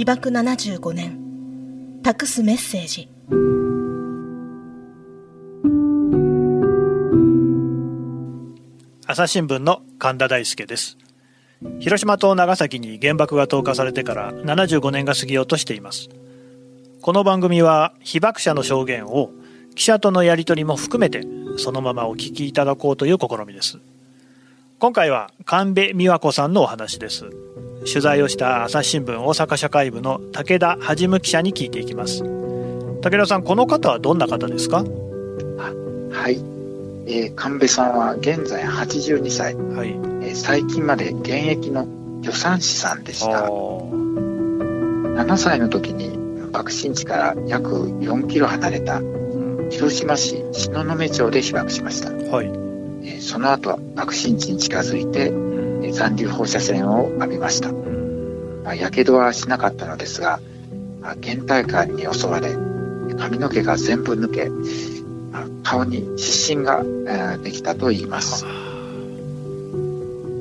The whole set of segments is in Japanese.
被爆75年。託すメッセージ。朝日新聞の神田大輔です。広島と長崎に原爆が投下されてから75年が過ぎようとしています。この番組は被爆者の証言を記者とのやり取りも含めてそのままお聞きいただこうという試みです。今回は神戸美和子さんのお話です。取材をした朝日新聞大阪社会部の武田はじむ記者に聞いていきます。武田さんこの方はどんな方ですか？はい、えー、神戸さんは現在82歳、はい。えー、最近まで現役の助産師さんでした。7歳の時に爆心地から約4キロ離れた広島市東雲町で被爆しました、はい。その後爆心地に近づいて残留放射線を浴びました。まあ、やけどはしなかったのですが、まあ、倦怠感に襲われ、髪の毛が全部抜け、まあ、顔に湿疹が、えー、できたと言います。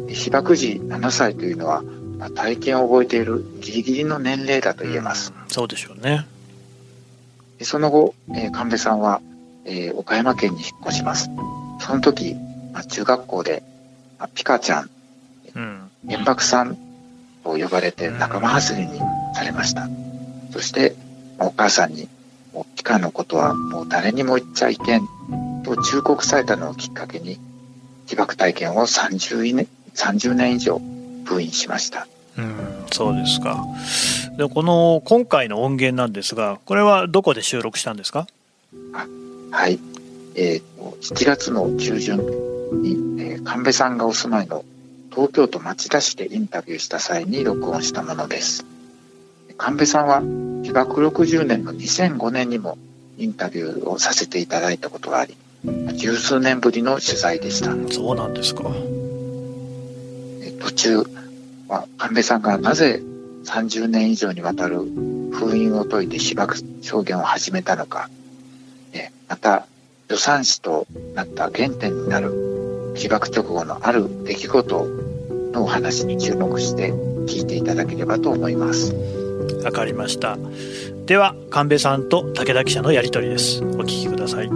被爆時7歳というのは、まあ、体験を覚えているギリギリの年齢だと言えます。うそうでしょうね。その後、えー、神戸さんは、えー、岡山県に引っ越します。その時、まあ、中学校で、まあ、ピカちゃん、原爆さんと呼ばれて仲間外れにされました。そして、お母さんに、もうピカのことはもう誰にも言っちゃいけんと忠告されたのをきっかけに、被爆体験を30年 ,30 年以上封印しました。うん、そうですか。で、この今回の音源なんですが、これはどこで収録したんですか？あはい。えー、7月の中旬に、えー、神戸さんがお住まいの東京都町田市でインタビューした際に録音したものです。神戸さんは被爆60年の2005年にもインタビューをさせていただいたことがあり、十数年ぶりの取材でした。そうなんですか。途中、まあ、神戸さんがなぜ30年以上にわたる封印を解いて被爆証言を始めたのか、また助産師となった原点になる被爆直後のある出来事のお話に注目して聞いていただければと思います。わかりました。では、神戸さんと武田記者のやりとりです。お聞きください。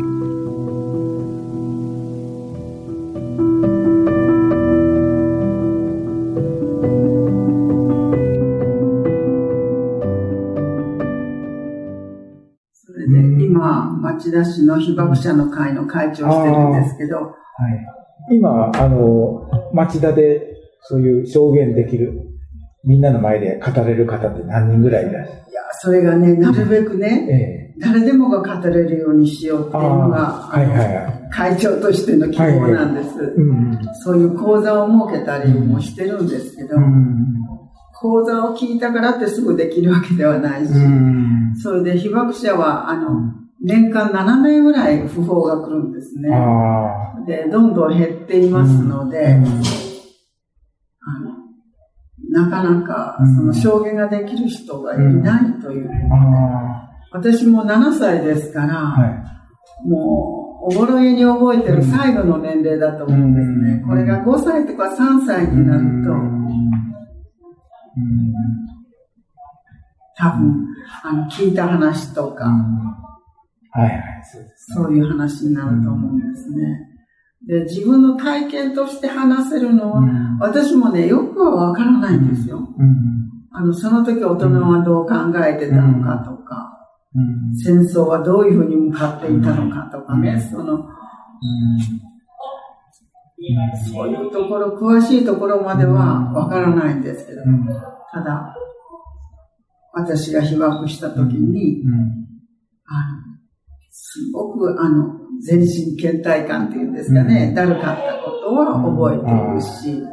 町田市の被爆者の会の会長をしてるんですけど、はい、今、あの、町田でそういう証言できる、みんなの前で語れる方って何人ぐらいいらっしゃる？いや、それがね、なるべくね、ええ、誰でもが語れるようにしようっていうのが、はいはいはい、会長としての希望なんです、はいはい。うん、そういう講座を設けたりもしてるんですけど、うん、講座を聞いたからってすぐできるわけではないし、うん、それで被爆者は、あの、年間7名ぐらい不法が来るんですね。で、どんどん減っていますので、うん、あのなかなかその証言ができる人がいないということで、私も7歳ですから、はい、もう、おぼろげに覚えてる最後の年齢だと思うんですね。これが5歳とか3歳になると、多分、あの、聞いた話とか、はいはい、そうです、ね、そういう話になると思うんですね。で、自分の体験として話せるのは、うん、私もね、よくはわからないんですよ。うん、あの、その時大人はどう考えてたのかとか、うん、戦争はどういうふうに向かっていたのかとかね、その、そういうところ、詳しいところまではわからないん。ですけど、ただ、私が被爆した時に、あのすごく、あの、全身倦怠感っていうんですかね、だるかったことは覚えているし、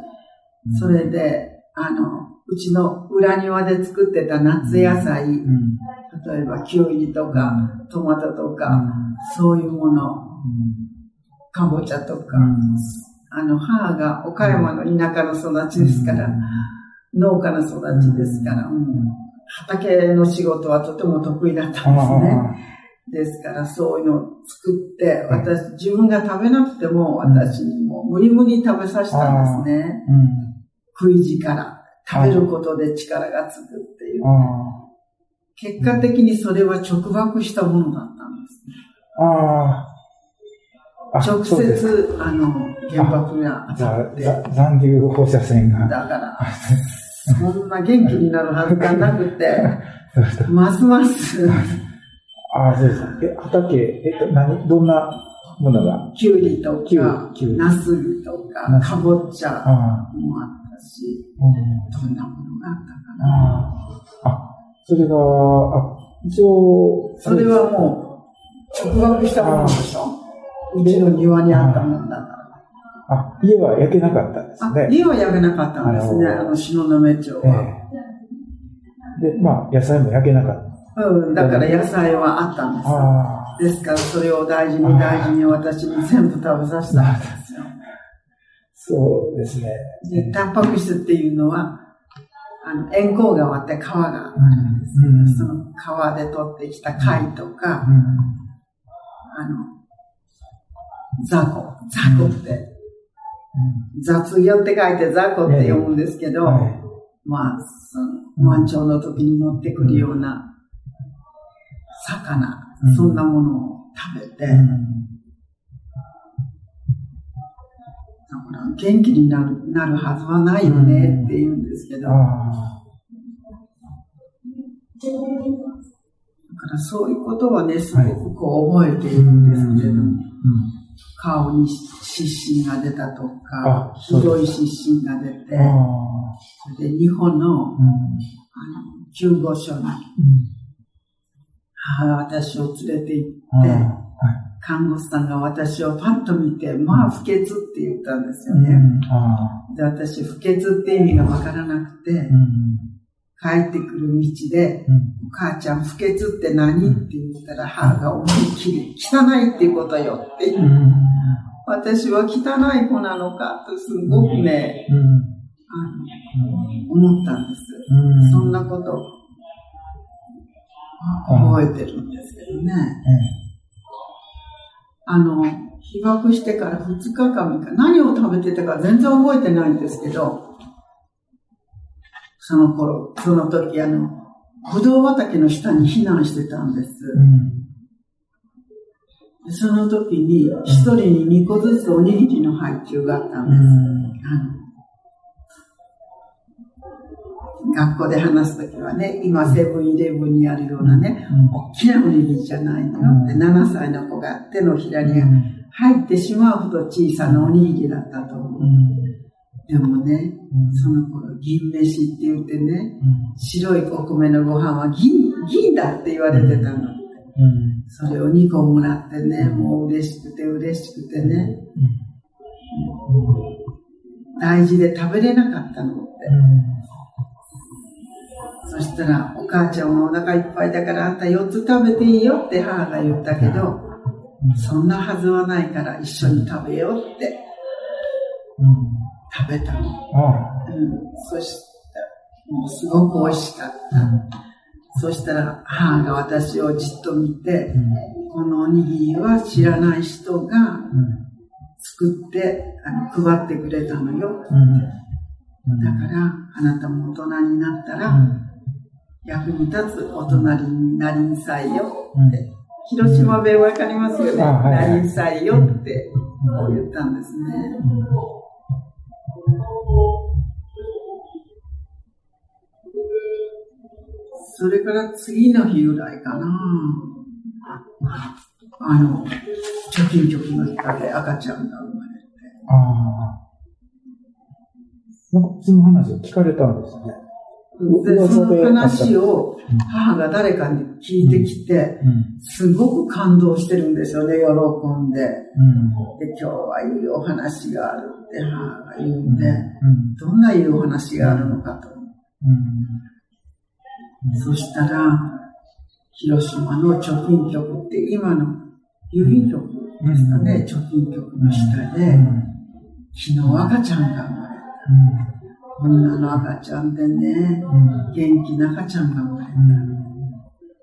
それで、あの、うちの裏庭で作ってた夏野菜、例えばキュウリとかトマトとか、そういうもの、かぼちゃとか、あの、母が岡山の田舎の育ちですから、農家の育ちですから、畑の仕事はとても得意だったんですね。ですから、そういうのを作って、私、自分が食べなくても、私にも無理無理食べさせたんですね。食い力。食べることで力がつくっていう。結果的にそれは直爆したものだったんですね。ああ。直接、あの、原爆が当たって。残留放射線が。だから、そんな元気になるはずがなくて、ますます。ああ、そうです。え、畑、えっと、何、どんなものが？きゅうりとか、なすびとか、かぼっちゃもあったし、どんなものがあったかな。あ、それが、あ、一応、それはもう、直爆したものでしょ？うちの庭にあったもんだから。あ、家は焼けなかったんですね。家は焼けなかったんですね、あの、東雲町は、で、まあ、野菜も焼けなかった。うん、だから野菜はあったんですですから、それを大事に大事に私に全部食べさせたんですよ。そうですね。で、タンパク質っていうのは、あの、塩鉱川って川があるんですけど、うん、その川で取ってきた貝とか、うん、あの、雑魚、雑魚って、雑魚って書いて雑魚って読むんですけど、はい、まあ、その、満潮の時に乗ってくるような魚、そんなものを食べて、だから元気になるなるはずはないよねって言うんですけど、だからそういうことはね、すごくこう覚えているんですけれども、顔に湿疹が出たとか、ひどい湿疹が出て、それで日本の,、あの救護所に、母が私を連れて行って、看護師さんが私をパッと見て、まあ不潔って言ったんですよね。で私、不潔って意味がわからなくて、帰ってくる道で、お母ちゃん不潔って何って言ったら、母が思いっきり、汚いっていうことよって。言う。私は汚い子なのかとすごくね、あの思ったんです。そんなこと覚えてるんですけどね。あの、被爆してから2日間か、何を食べてたか全然覚えてないんですけど、その頃、その時あの、ぶどう畑の下に避難してたんです。うんその時に、一人に2個ずつおにぎりの配給があったんです。学校で話すときはね、今セブンイレブンにあるようなね、大きなおにぎりじゃないの。よって、7歳の子が手のひらに入ってしまうほど小さなおにぎりだったと思う。でもね、その頃、銀飯って言ってね、白いお米のご飯は銀、銀だって言われてたの。それを2個もらってね、もう嬉しくて嬉しくてね、大事で食べれなかったのって。そしたら、お母ちゃんはお腹いっぱいだからあんた4つ食べていいよって母が言ったけど、そんなはずはないから一緒に食べようって、食べたの。うん、そしたら、もうすごく美味しかった。そしたら母が私をじっと見て、このおにぎりは知らない人が作ってあの配ってくれたのよって。だからあなたも大人になったら役に立つ大人になりんさいよって。広島弁わかりますよね。なりんさいよってこう言ったんですね。それから次の日ぐらいかな。あの、貯金局の中で赤ちゃんが生まれて。ああ。なんかその話を聞かれたんですね。で、その話を母が誰かに聞いてきて、すごく感動してるんですよね、喜んで。で、今日はいいお話があるって母が言うんで、どんないいお話があるのかと。そしたら、広島の貯金局って今の郵便局ですかね、貯金局の下で、昨日赤ちゃんが生まれた。女の赤ちゃんでね、元気な赤ちゃんが生まれた。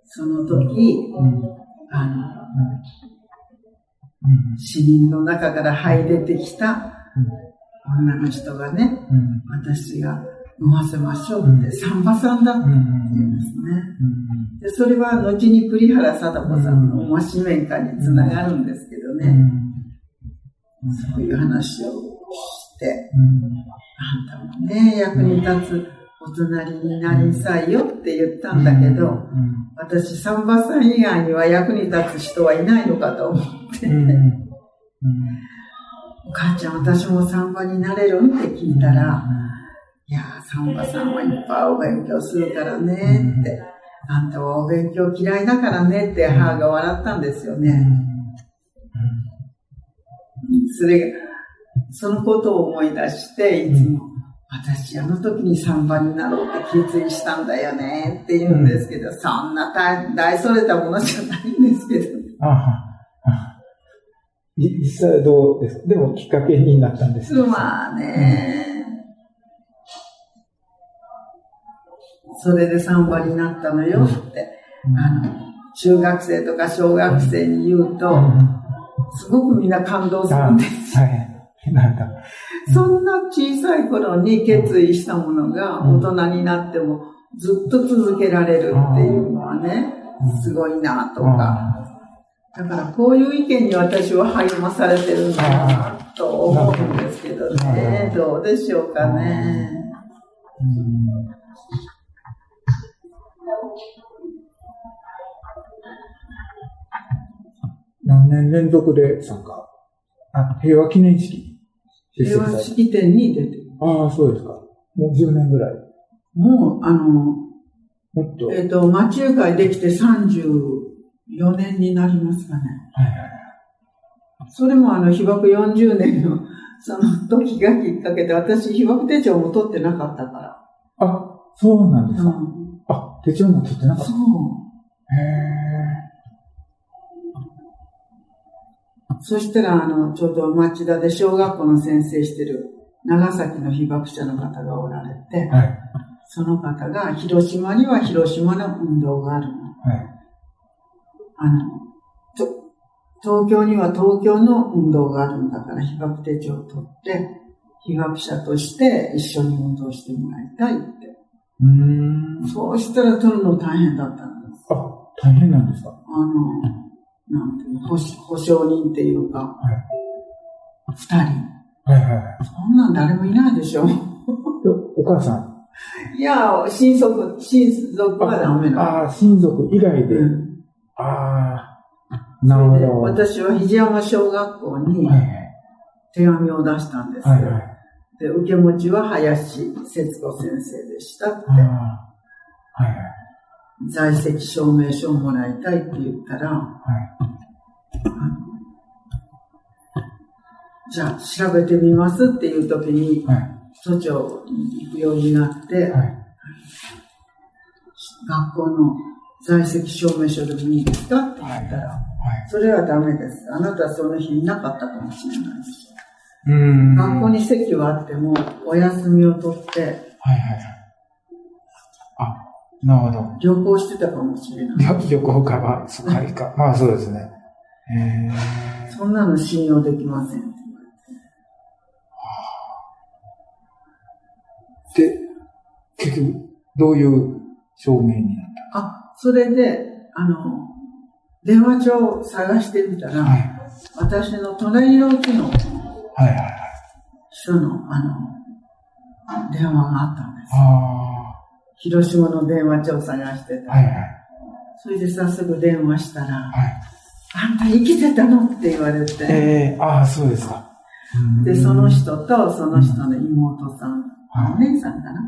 その時、あの、死人の中から這い出てきた女の人がね、私が飲ませましょうって、サンバさんだって言うんですね。でそれは後に栗原貞子さんの面紙面化につながるんですけどね。そういう話をして、あんたもね、役に立つお隣になりさいよって言ったんだけど、私、サンバさん以外には役に立つ人はいないのかと思って、お母ちゃん、私もサンバになれるって聞いたら、いやサンバさんはいっぱいお勉強するからねって、あんたはお勉強嫌いだからねって母が笑ったんですよね。それが、そのことを思い出して、いつも、私あの時にサンバになろうって決意したんだよねって言うんですけど、そんな大それたものじゃないんですけど。あ実際はどうですか？でもきっかけになったんですまあね、うん、それでサンバになったのよって、うん、あの、中学生とか小学生に言うと、うん。すごくみんな感動するんですはい。なんだ。そんな小さい頃に決意したものが大人になってもずっと続けられるっていうのはね、すごいなとか。だからこういう意見に私は励まされてるんだなと思うんですけどね。どうでしょうかね。何年連続で参加？あ、平和記念式平和式典に出てる。ああ、そうですか。もう10年ぐらい。もう、あの、もっと。えっ、ー、と、町中会できて34年になりますかね。はいはいはい。それもあの、被爆40年の、その時がきっかけで、私、被爆手帳も取ってなかったから。あ、そうなんですか。うん、あ、手帳も取ってなかったそう。へえ。そしたら、あの、ちょうど町田で小学校の先生してる長崎の被爆者の方がおられて、はい、その方が、広島には広島の運動があるの。はい、あの、東京には東京の運動があるんだから、被爆手帳を取って、被爆者として一緒に運動してもらいたいって。うんそうしたら取るの大変だったんです。あ、大変なんですか？あの、なんていう保保証人っていうか、二、はい、人。はいはい。そんなん誰もいないでしょ。お母さんいや、親族、親族はダメなの。ああ、親族以外で。うん、ああ、なるほど。私は肘山小学校に手紙を出したんですよ。はいはい、で、受け持ちは林節子先生でしたって。はいはい在籍証明書をもらいたいって言ったら、はい、じゃあ調べてみますっていう時に、はい、都庁に行くようになって、はい、学校の在籍証明書でもいいですかって言ったら、はい、それはダメです。あなたはその日いなかったかもしれないです。学校に席はあっても、お休みを取って、はいはいはい。あ、なるほど。旅行してたかもしれない。旅行かは、そかいか。まあそうですね。へそんなの信用できません。で、結局、どういう証明になったあ、それで、あの、電話帳を探してみたら、はい、私の隣の木の、はいはいはい。人の、あの、電話があったんです。ああ。広島の電話帳を探してた。はいはい。それで早速電話したら、はい、あんた生きてたの？って言われて。ええー、ああ、そうですか。で、その人とその人の妹さん、お姉さんかな？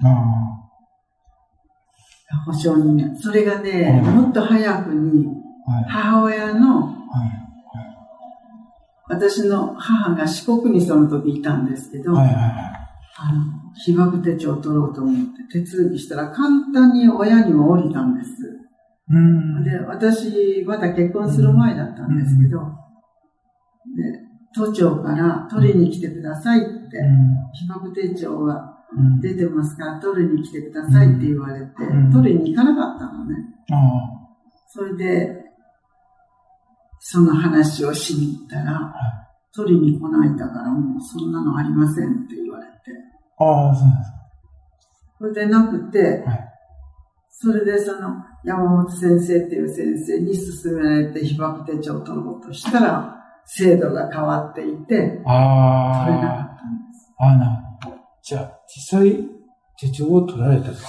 保証人ね。それがね、もっと早くに、母親の、私の母が四国にその時いたんですけど、はいはいはいあの、被爆手帳を取ろうと思って手続きしたら簡単に親にも降りたんです。で、私、まだ結婚する前だったんですけど、で、都庁から取りに来てくださいって、被爆手帳が出てますから取りに来てくださいって言われて、取りに行かなかったのね。それで、その話をしに行ったら、取りに来ないんだからもうそんなのありませんって。ああ、そうなんですか。それでなくて、はい、それでその山本先生っていう先生に勧められて被爆手帳を取ろうとしたら、制度が変わっていて、あ取れなかったんです。ああ、なじゃあ、実際手帳を取られたのは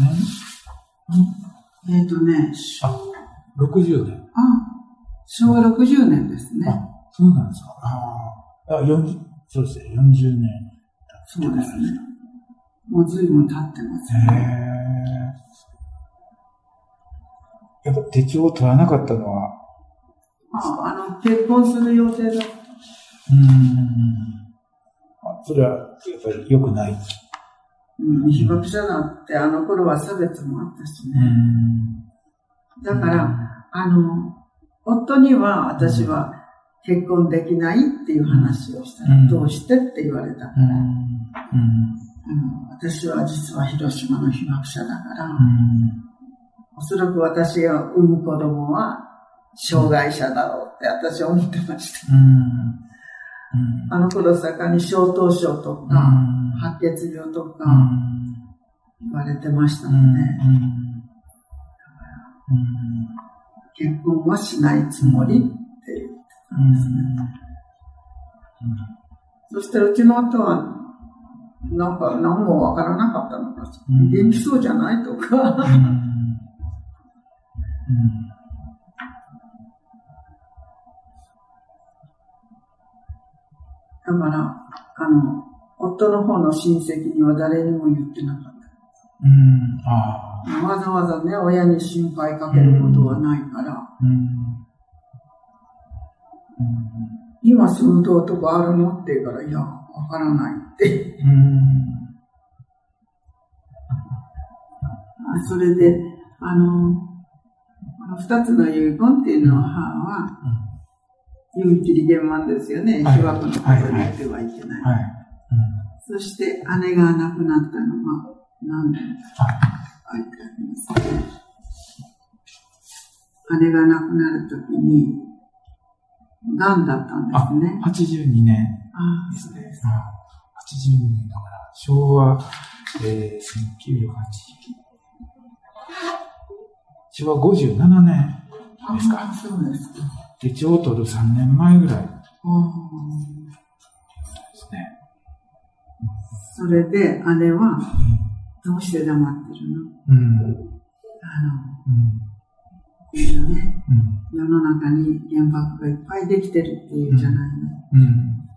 何年？えっ、ー、とね、あ、60年。あ、昭和60年ですね。あ、そうなんですか。ああ、40、そうですね、40年。そうですね。もう随分経ってますね。やっぱ手帳を取らなかったのは？ああの、結婚する予定だった。うん。あそれは、やっぱり良くない？うん、被爆者だってあの頃は差別もあったしね。だから、あの、夫には私は結婚できないっていう話をしたら、どうしてって言われたから、私は実は広島の被爆者だから、おそらく私が産む子供は障害者だろうって私は思ってました。あの頃盛んに小頭症とか、白血病とか言われてましたので、結婚はしないつもりって言ってたん。ですね。そしてうちの夫は、なんか何もわからなかったのか、元気そうじゃないとか、だから、あの、夫の方の親戚には誰にも言ってなかった。うん。あわざわざね、親に心配かけることはないから。うん。うん、今、寸胴とかあるのって言うから、いや、わからないって。それで、あの、二つの遺言っていうのは、母は、勇気利言満ですよね。被爆のことに言ってはいけない。そして姉が亡くなったのは何年か書いてありますね。姉が亡くなるときに、癌だったんですね。82年ですね。82年だから、昭和、えー、1980昭和57年ですか。そうですか。手帳を取る3年前ぐらい。ですね。それで、姉は、どうして黙ってるの、うん、あの、うん、ね、うん、世の中に原爆がいっぱいできてるっていうじゃないの。うん、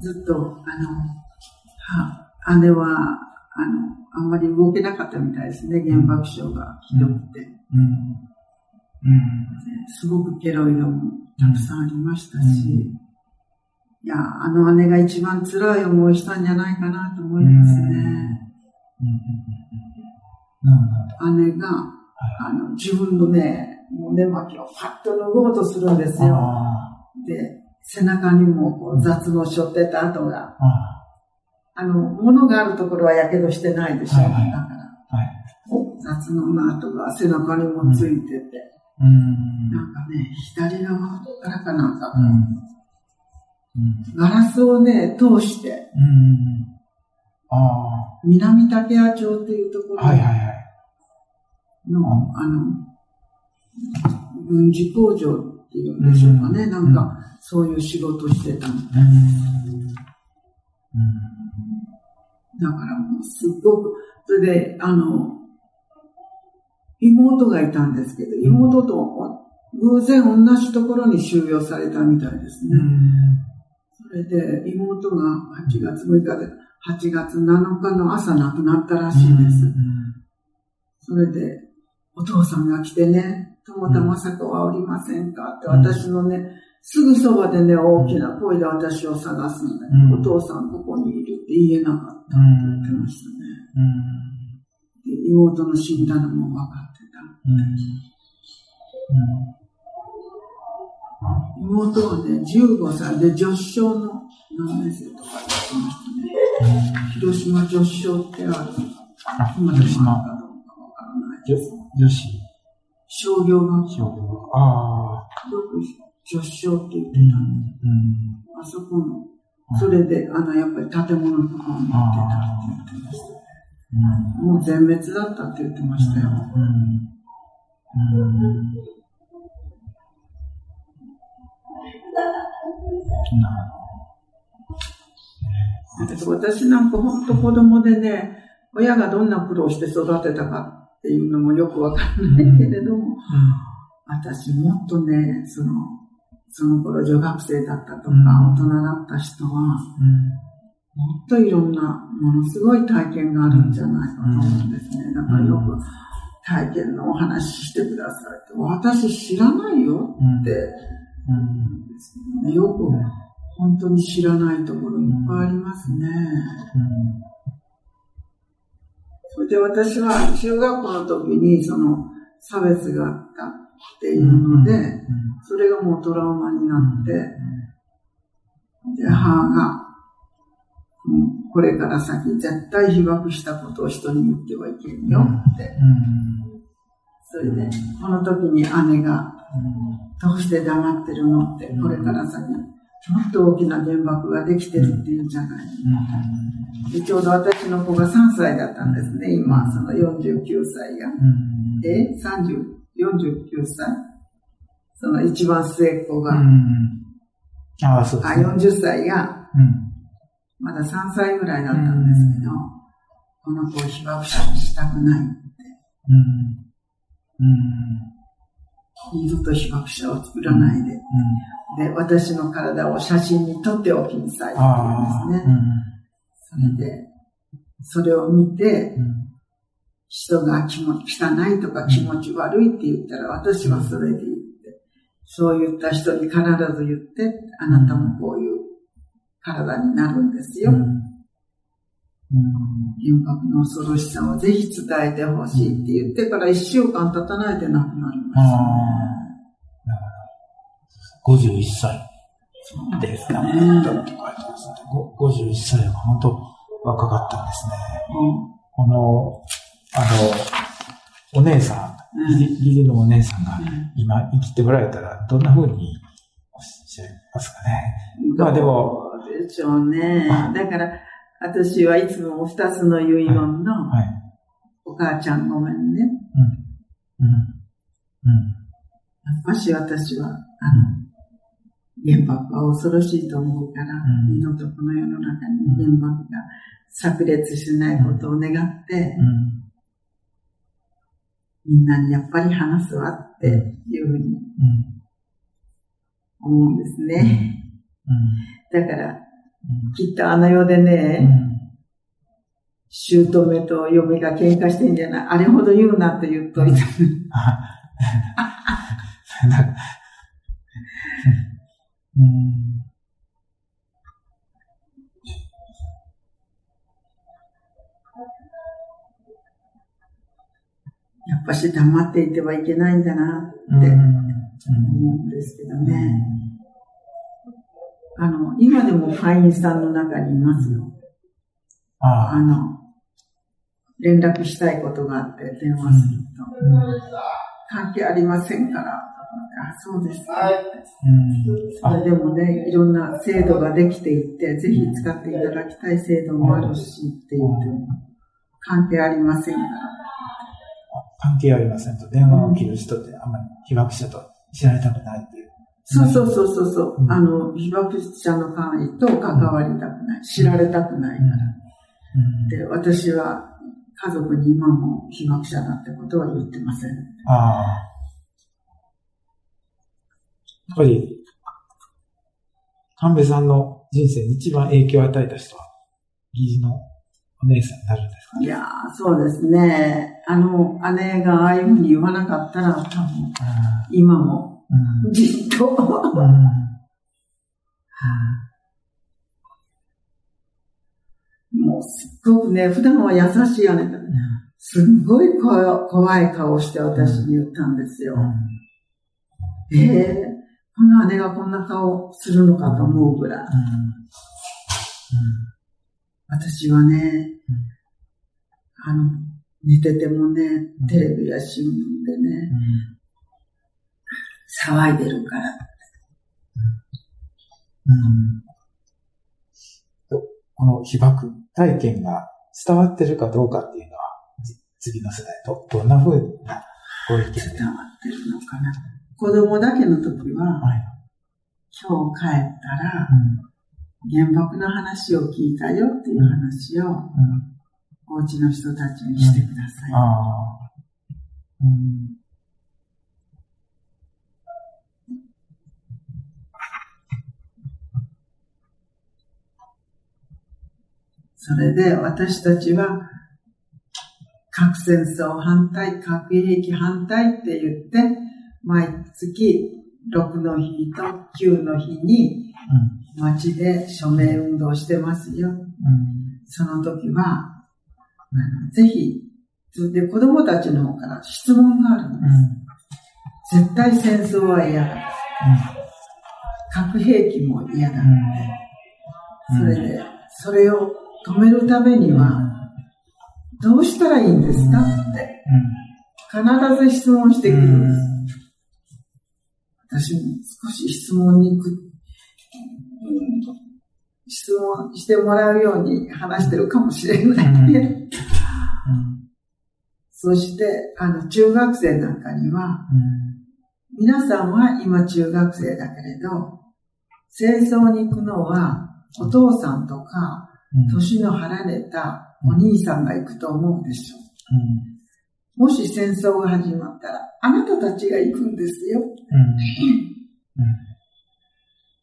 ずっと、あの、は、姉は、あの、あんまり動けなかったみたいですね、原爆症がひどくて。うん。すごくケロイドもたくさんありましたし、いや、あの姉が一番辛い思いしたんじゃないかなと思いますね。姉が、あの、自分のね、胸巻きをパッと脱ごうとするんですよ。で、背中にもこう雑の背負ってた跡が、あの、物があるところはやけどしてないでしょ。だから、雑の跡が背中にもついてて、なんかね、左側からかなんか、ガラスをね、通して、南竹谷町っていうところの、あの、軍事工場っていうんでしょうかね、なんか、そういう仕事してたみたいです。だからもうすっごく、それで、あの、妹がいたんですけど、妹と偶然同じところに収容されたみたいですね。それで妹が8月6日で、8月7日の朝亡くなったらしいです。それで、お父さんが来てね、友田雅子はおりませんかって私のね、すぐそばでね、大きな声で私を探すんだけど、お父さんここにいるって言えなかったって言ってましたね。妹の死んだのも分かってた。妹はね、15歳。で女子賞の何年生とか言ってましたね。広島女子賞ってある。今でもあるかどうかわからない。です。女子商業学ああ。よく女子賞って言ってたんで。あそこの、それで、あの、やっぱり建物とかを持ってたって言ってました。もう全滅だったって言ってましたよ。私なん。か本当子供でね、親がどん。な苦労して育てたかっていうのもよくわかんないけれども、私もっとね、その、その頃女学生だったとか、大人だった人は、もっといろんなものすごい体験があるんじゃないかと思うんですね。だからよく体験のお話してください。って、私知らないよって、うん、よく本当に知らないところいっぱいありますね。それで私は中学校の時にその差別があったっていうので、それがもうトラウマになって、で、母が、これから先絶対被爆したことを人に言ってはいけんよって。それで、この時に姉が、どうして黙ってるのって、これから先、もっと大きな原爆ができてるっていうんじゃない。でちょうど私の子が3歳だったんですね、今、その49歳が。え ?30、49歳その一番末っ子が。ああ、そうです、ね。あ、40歳が、まだ3歳ぐらいだったんですけど、この子を被爆者にしたくないって。二度と被爆者を作らないで。で、私の体を写真に撮っておきなさいって言うんですね。それで、それを見て、人が気持ち汚いとか気持ち悪いって言ったら、私はそれでいいって。そう言った人に必ず言って、あなたもこういう体になるんですよ。原爆の恐ろしさをぜひ伝えてほしいって言ってから一週間経たないで亡くなりました、ね。51歳ですかね。51歳は本当若かったんですね。この、あの、お姉さん、義理のお姉さんが今生きておられたらどんな風におっしゃいますかね。まあでも。でしょうね。だから、私はいつも二つの遺言の、お母ちゃんごめんね。うん。うん。うん。やっぱし私は、あの、原爆は恐ろしいと思うから、二度とこの世の中に原爆が炸裂しないことを願って、みんなにやっぱり話すわっていうふうに思うんですね。だから、きっとあの世でね、姑と嫁が喧嘩してんじゃない？あれほど言うなって言っといた。やっぱし黙っていてはいけないん。だなって思うん。ですけどね。あの、今でも会員さんの中にいますよ。ああ。の、連絡したいことがあって電話すると、うん、関係ありませんから、あ、そうです。か、ね、うん、それでもね、いろんな制度ができていって、ぜひ使っていただきたい制度もあるしって言っても、関係ありませんから。関係ありませんと、電話を切る人ってあんまり被爆者と知られたくないって。そうそうそうそうそう、うん、あの、被爆者の会と関わりたくない。知られたくないから。うん、で、私は家族に今も被爆者だってことは言ってません。ああ。やっぱり、神戸さんの人生に一番影響を与えた人は、義理のお姉さんになるんですか、ね、いやそうですね。あの、姉がああいうふうに言わなかったら、多分、今もじっと。もうすっごくね、普段は優しい姉だ。すっごい怖い顔して私に言ったんですよ。ええー、この姉がこんな顔するのかと思うぐらい。私はね、あの、寝ててもね、テレビや新聞でね、騒いでるから。うん、この被爆体験が伝わってるかどうかっていうのは、次の世代とどんな風なご意見伝わってるのかな。子供だけの時は、はい、今日帰ったら、うん、原爆の話を聞いたよっていう話を、うん、お家の人たちにしてください。うん、それで私たちは核戦争反対、核兵器反対って言って、毎月6の日と9の日に街で署名運動してますよ。うん、その時は、ぜひ、で子供たちの方から質問があるんです。うん、絶対戦争は嫌だ。うん、核兵器も嫌だって。それで、それを止めるためには、どうしたらいいんですか？って、必ず質問してくる。んです。私も少し質問にく、質問してもらうように話してるかもしれない。ね。そして、あの、中学生なんかには、皆さんは今中学生だけれど、戦争に行くのはお父さんとか、年の離れたお兄さんが行くと思うでしょ。う。もし戦争が始まったら、あなたたちが行くんですよ。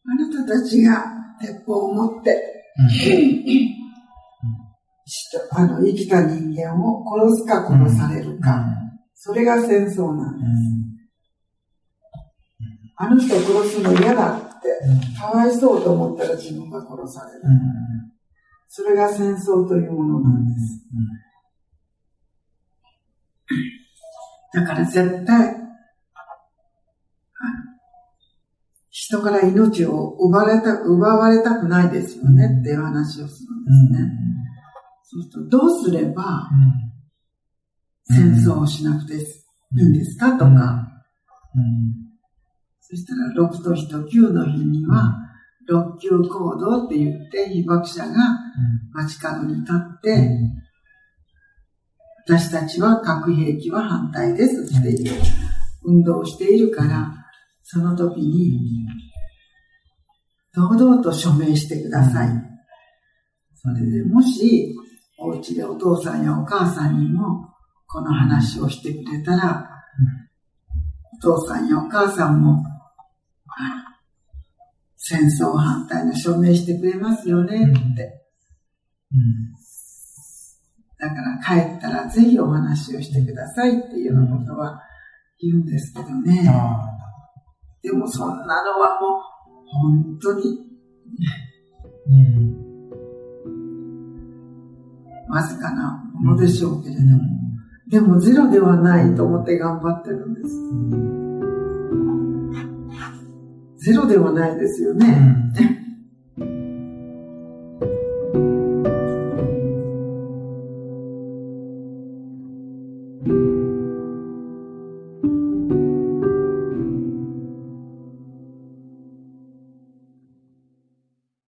あなたたちが鉄砲を持って、あの生きた人間を殺すか殺されるか、それが戦争なんです。あの人を殺すの嫌だって、かわいそうと思ったら自分が殺される。それが戦争というものなんです。だから絶対、人から命を奪われた、奪われたくないですよね。っていう話をするんですね。そうすると、どうすれば、戦争をしなくていいんですか？とか、そしたら6と日と9の日には、6級行動って言って、被爆者が街角に立って、私たちは核兵器は反対ですっていう運動をしているから、その時に、堂々と署名してください。それでもし、お家でお父さんやお母さんにも、この話をしてくれたら、お父さんやお母さんも、戦争反対の署名してくれますよねって。だから帰ったらぜひお話をしてくださいっていうようなことは言うんですけどね。でもそんなのはもう本当に、わずかなものでしょうけれども、でもゼロではないと思って頑張ってるんです。ゼロではないですよね。